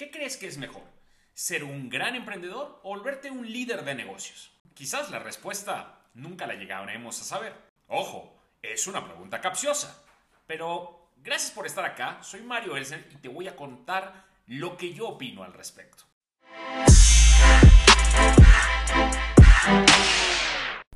¿Qué crees que es mejor? ¿Ser un gran emprendedor o volverte un líder de negocios? Quizás la respuesta nunca la llegaremos a saber. Ojo, es una pregunta capciosa. Pero gracias por estar acá, soy Mario Elsen y te voy a contar lo que yo opino al respecto.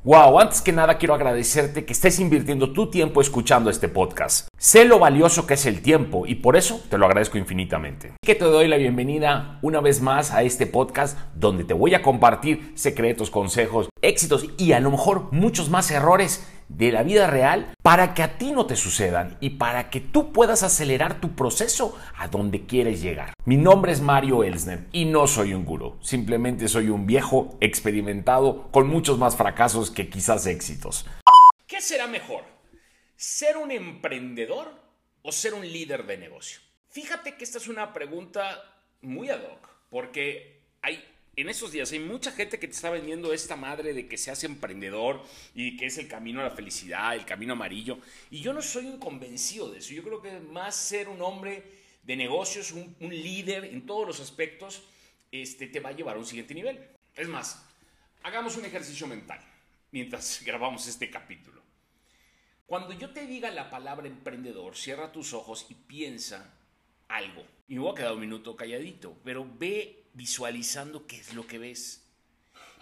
Wow, antes que nada quiero agradecerte que estés invirtiendo tu tiempo escuchando este podcast. Sé lo valioso que es el tiempo y por eso te lo agradezco infinitamente. Que te doy la bienvenida una vez más a este podcast donde te voy a compartir secretos, consejos, éxitos y a lo mejor muchos más errores de la vida real para que a ti no te sucedan y para que tú puedas acelerar tu proceso a donde quieres llegar. Mi nombre es Mario Elsner y no soy un gurú, simplemente soy un viejo experimentado con muchos más fracasos que quizás éxitos. ¿Qué será mejor? ¿Ser un emprendedor o ser un líder de negocio? Fíjate que esta es una pregunta muy ad hoc, porque hay en esos días hay mucha gente que te está vendiendo esta madre de que seas emprendedor y que es el camino a la felicidad, el camino amarillo. Y yo no soy un convencido de eso. Yo creo que más ser un hombre de negocios, un, líder en todos los aspectos, este, te va a llevar a un siguiente nivel. Es más, hagamos un ejercicio mental mientras grabamos este capítulo. Cuando yo te diga la palabra emprendedor, cierra tus ojos y piensa algo. Y me voy a quedar un minuto calladito, pero ve visualizando qué es lo que ves.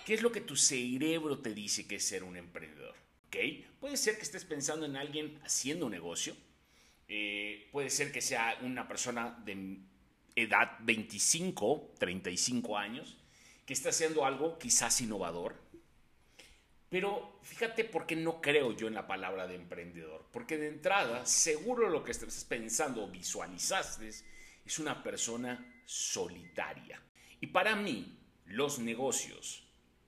¿Qué es lo que tu cerebro te dice que es ser un emprendedor? ¿Okay? Puede ser que estés pensando en alguien haciendo un negocio. Eh, puede ser que sea una persona de edad 25, 35 años, que está haciendo algo quizás innovador. Pero fíjate por qué no creo yo en la palabra de emprendedor. Porque de entrada, seguro lo que estás pensando o visualizaste es una persona solitaria. Para mí, los negocios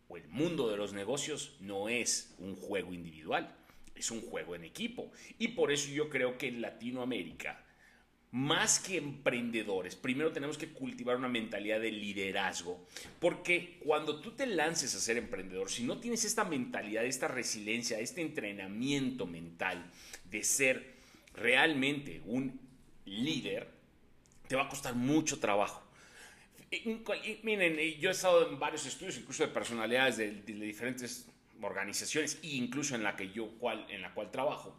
o el mundo de los negocios no es un juego individual, es un juego en equipo. Y por eso yo creo que en Latinoamérica, más que emprendedores, primero tenemos que cultivar una mentalidad de liderazgo, porque cuando tú te lances a ser emprendedor, si no tienes esta mentalidad, esta resiliencia, este entrenamiento mental de ser realmente un líder, te va a costar mucho trabajo miren, yo he estado en varios estudios, incluso de personalidades de, diferentes organizaciones e incluso en la que yo cual, en la cual trabajo.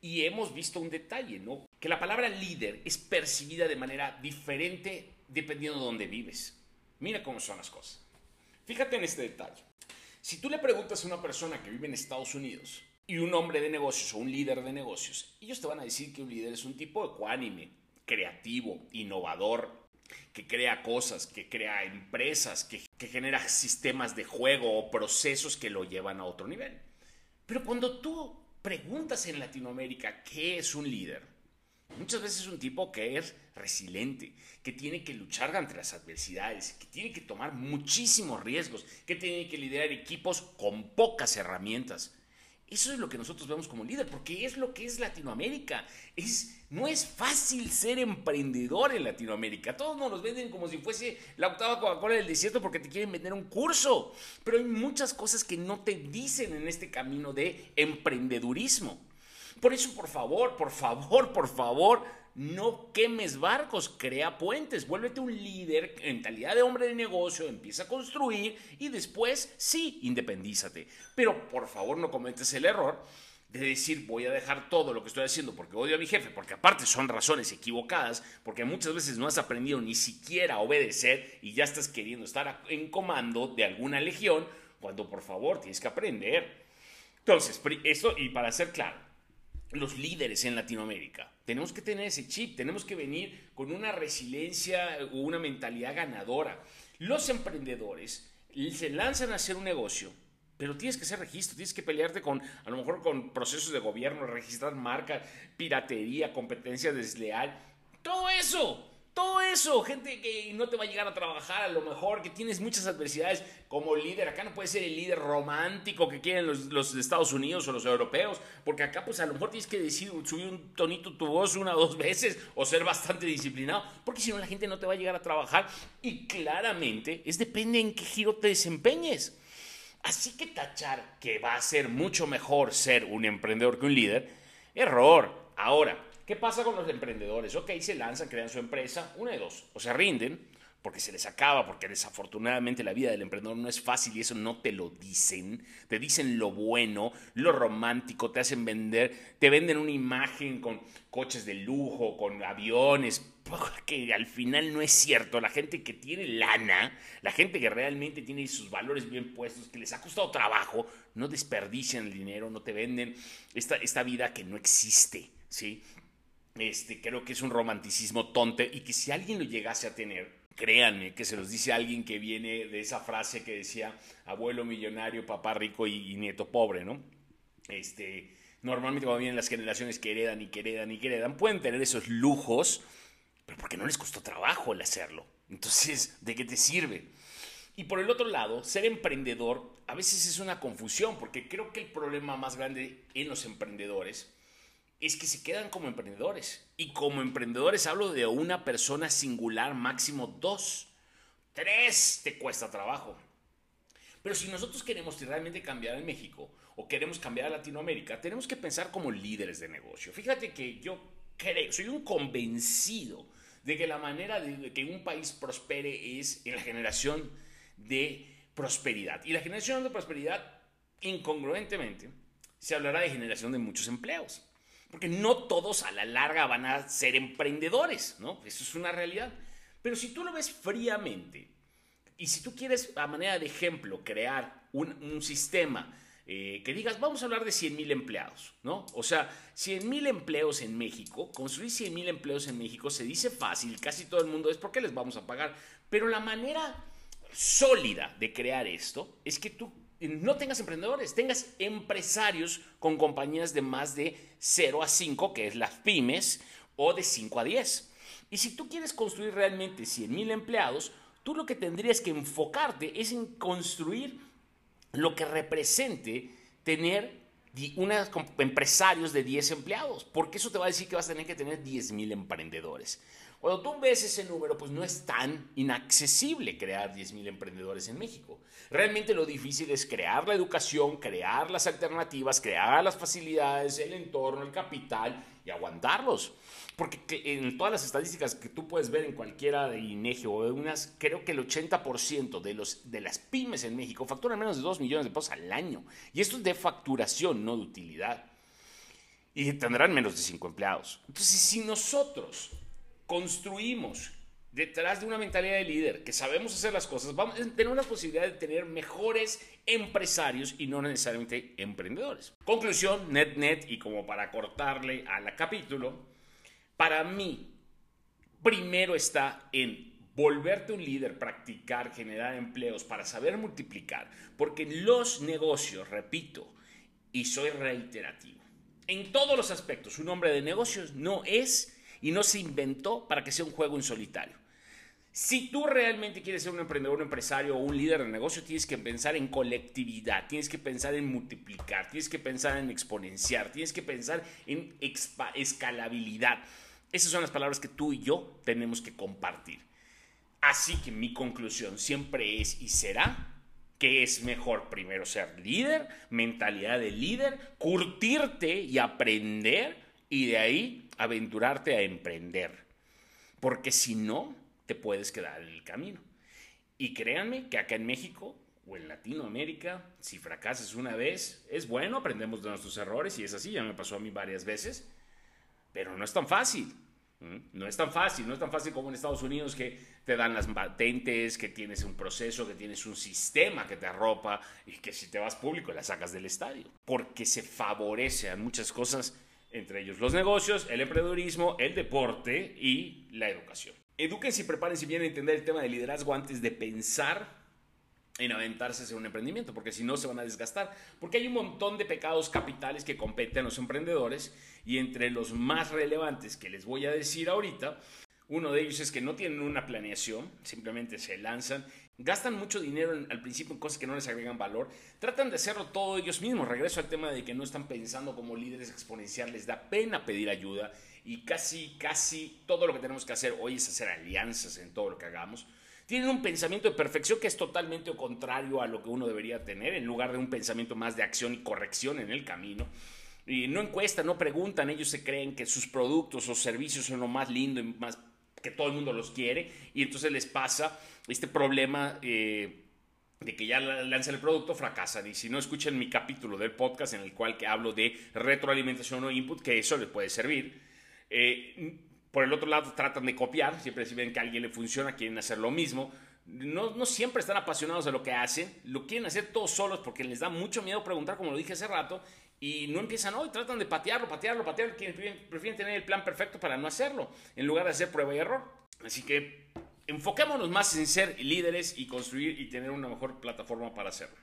Y hemos visto un detalle, ¿no? Que la palabra líder es percibida de manera diferente dependiendo de dónde vives. Mira cómo son las cosas. Fíjate en este detalle. Si tú le preguntas a una persona que vive en Estados Unidos y un hombre de negocios o un líder de negocios, ellos te van a decir que un líder es un tipo ecuánime, creativo, innovador, que crea cosas, que crea empresas, que, genera sistemas de juego o procesos que lo llevan a otro nivel. Pero cuando tú preguntas en Latinoamérica qué es un líder, muchas veces es un tipo que es resiliente, que tiene que luchar ante las adversidades, que tiene que tomar muchísimos riesgos, que tiene que liderar equipos con pocas herramientas. Eso es lo que nosotros vemos como líder, porque es lo que es Latinoamérica. No es fácil ser emprendedor en Latinoamérica. Todos nos venden como si fuese la octava Coca-Cola del desierto porque te quieren vender un curso. Pero hay muchas cosas que no te dicen en este camino de emprendedurismo. Por eso, por favor, por favor, por favor, no quemes barcos, crea puentes, vuélvete un líder, mentalidad de hombre de negocio, empieza a construir y después sí, independízate. Pero por favor no cometes el error de decir voy a dejar todo lo que estoy haciendo porque odio a mi jefe, porque aparte son razones equivocadas, porque muchas veces no has aprendido ni siquiera a obedecer y ya estás queriendo estar en comando de alguna legión, cuando por favor tienes que aprender. Entonces, esto y para ser claro, los líderes en Latinoamérica. Tenemos que tener ese chip, tenemos que venir con una resiliencia o una mentalidad ganadora. Los emprendedores se lanzan a hacer un negocio, pero tienes que hacer registro, tienes que pelearte con, a lo mejor con procesos de gobierno, registrar marca, piratería, competencia desleal, todo eso. Todo eso, gente que no te va a llegar a trabajar a lo mejor, que tienes muchas adversidades como líder. Acá no puedes ser el líder romántico que quieren los, Estados Unidos o los europeos, porque acá pues a lo mejor tienes que decir, subir un tonito tu voz una o dos veces o ser bastante disciplinado, porque si no la gente no te va a llegar a trabajar. Y claramente es depende en qué giro te desempeñes. Así que tachar que va a ser mucho mejor ser un emprendedor que un líder, error. Ahora, ¿Qué pasa con los emprendedores? Ok, se lanzan, crean su empresa, una de dos, o se rinden, porque se les acaba, porque desafortunadamente la vida del emprendedor no es fácil y eso no te lo dicen. Te dicen lo bueno, lo romántico, te hacen vender, te venden una imagen con coches de lujo, con aviones, que al final no es cierto. La gente que tiene lana, la gente que realmente tiene sus valores bien puestos, que les ha costado trabajo, no desperdician el dinero, no te venden esta, esta vida que no existe, ¿sí? Este, creo que es un romanticismo tonto y que si alguien lo llegase a tener, créanme que se los dice alguien que viene de esa frase que decía abuelo millonario, papá rico y, nieto pobre, ¿no? Este, normalmente cuando vienen las generaciones que heredan y que heredan y heredan, pueden tener esos lujos, pero porque no les costó trabajo el hacerlo. Entonces, ¿de qué te sirve? Y por el otro lado, ser emprendedor a veces es una confusión, porque creo que el problema más grande en los emprendedores es que se quedan como emprendedores. Y como emprendedores hablo de una persona singular, máximo dos. Tres te cuesta trabajo. Pero si nosotros queremos realmente cambiar en México o queremos cambiar a Latinoamérica, tenemos que pensar como líderes de negocio. Fíjate que yo creo, soy un convencido de que la manera de que un país prospere es en la generación de prosperidad. Y la generación de prosperidad, incongruentemente, se hablará de generación de muchos empleos. Porque no todos a la larga van a ser emprendedores, ¿no? Eso es una realidad. Pero si tú lo ves fríamente, y si tú quieres, a manera de ejemplo, crear un, sistema eh, que digas, vamos a hablar de 100 mil empleados, ¿no? O sea, 100 mil empleos en México, construir 100 mil empleos en México se dice fácil, casi todo el mundo es porque les vamos a pagar, pero la manera sólida de crear esto es que tú no tengas emprendedores, tengas empresarios con compañías de más de 0 a 5, que es las pymes, o de 5 a 10. Y si tú quieres construir realmente 100 mil empleados, tú lo que tendrías que enfocarte es en construir lo que represente tener unos empresarios de 10 empleados, porque eso te va a decir que vas a tener que tener 10 mil emprendedores. Cuando tú ves ese número, pues no es tan inaccesible crear 10.000 emprendedores en México. Realmente lo difícil es crear la educación, crear las alternativas, crear las facilidades, el entorno, el capital y aguantarlos. Porque en todas las estadísticas que tú puedes ver en cualquiera de INEGI o de unas, creo que el 80% de, los, de las pymes en México facturan menos de 2 millones de pesos al año. Y esto es de facturación, no de utilidad. Y tendrán menos de 5 empleados. Entonces, si nosotros construimos detrás de una mentalidad de líder, que sabemos hacer las cosas, vamos, tenemos la posibilidad de tener mejores empresarios y no necesariamente emprendedores. Conclusión, net, net, y como para cortarle a la capítulo, para mí, primero está en volverte un líder, practicar, generar empleos para saber multiplicar, porque los negocios, repito, y soy reiterativo, en todos los aspectos, un hombre de negocios no es y no se inventó para que sea un juego en solitario. Si tú realmente quieres ser un emprendedor, un empresario o un líder de negocio, tienes que pensar en colectividad, tienes que pensar en multiplicar, tienes que pensar en exponenciar, tienes que pensar en escalabilidad. Esas son las palabras que tú y yo tenemos que compartir. Así que mi conclusión siempre es y será que es mejor primero ser líder, mentalidad de líder, curtirte y aprender y de ahí aventurarte a emprender. Porque si no, te puedes quedar en el camino. Y créanme que acá en México o en Latinoamérica, si fracasas una vez, es bueno, aprendemos de nuestros errores y es así, ya me pasó a mí varias veces, pero no es tan fácil. No es tan fácil, no es tan fácil como en Estados Unidos que te dan las patentes, que tienes un proceso, que tienes un sistema que te arropa y que si te vas público la sacas del estadio. Porque se favorece a muchas cosas entre ellos los negocios, el emprendedurismo, el deporte y la educación. Edúquense y prepárense bien a entender el tema de liderazgo antes de pensar en aventarse hacia un emprendimiento, porque si no se van a desgastar, porque hay un montón de pecados capitales que competen a los emprendedores y entre los más relevantes que les voy a decir ahorita, uno de ellos es que no tienen una planeación, simplemente se lanzan Gastan mucho dinero al principio en cosas que no les agregan valor. Tratan de hacerlo todo ellos mismos. Regreso al tema de que no están pensando como líderes exponenciales. Les da pena pedir ayuda. Y casi, casi todo lo que tenemos que hacer hoy es hacer alianzas en todo lo que hagamos. Tienen un pensamiento de perfección que es totalmente contrario a lo que uno debería tener, en lugar de un pensamiento más de acción y corrección en el camino. Y no encuestan, no preguntan, ellos se creen que sus productos o servicios son lo más lindo y más porque todo el mundo los quiere y entonces les pasa este problema. Eh, de que ya lanzan el producto, fracasan. Y si no escuchan mi capítulo del podcast en el cual que hablo de retroalimentación o input, que eso les puede servir. Eh, por el otro lado, tratan de copiar, siempre si ven que a alguien le funciona, quieren hacer lo mismo. No, no, siempre están apasionados de lo que hacen, lo quieren hacer todos solos porque les da mucho miedo preguntar, como lo dije hace rato, y no empiezan hoy, tratan de patearlo, patearlo, patearlo, prefieren tener el plan perfecto para no hacerlo, en lugar de hacer prueba y error. Así que enfoquémonos más en ser líderes y construir y tener una mejor plataforma para hacerlo.